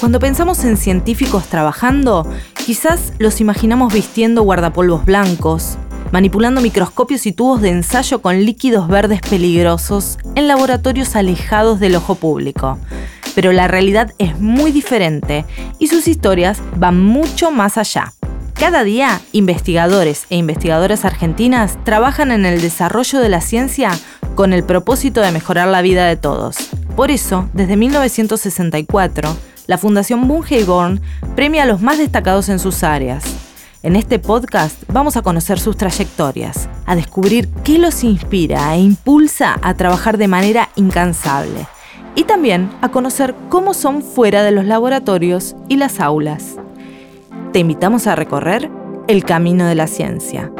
Cuando pensamos en científicos trabajando, quizás los imaginamos vistiendo guardapolvos blancos, manipulando microscopios y tubos de ensayo con líquidos verdes peligrosos en laboratorios alejados del ojo público. Pero la realidad es muy diferente y sus historias van mucho más allá. Cada día, investigadores e investigadoras argentinas trabajan en el desarrollo de la ciencia con el propósito de mejorar la vida de todos. Por eso, desde 1964, la Fundación Bunge premia a los más destacados en sus áreas. En este podcast vamos a conocer sus trayectorias, a descubrir qué los inspira e impulsa a trabajar de manera incansable y también a conocer cómo son fuera de los laboratorios y las aulas. Te invitamos a recorrer el camino de la ciencia.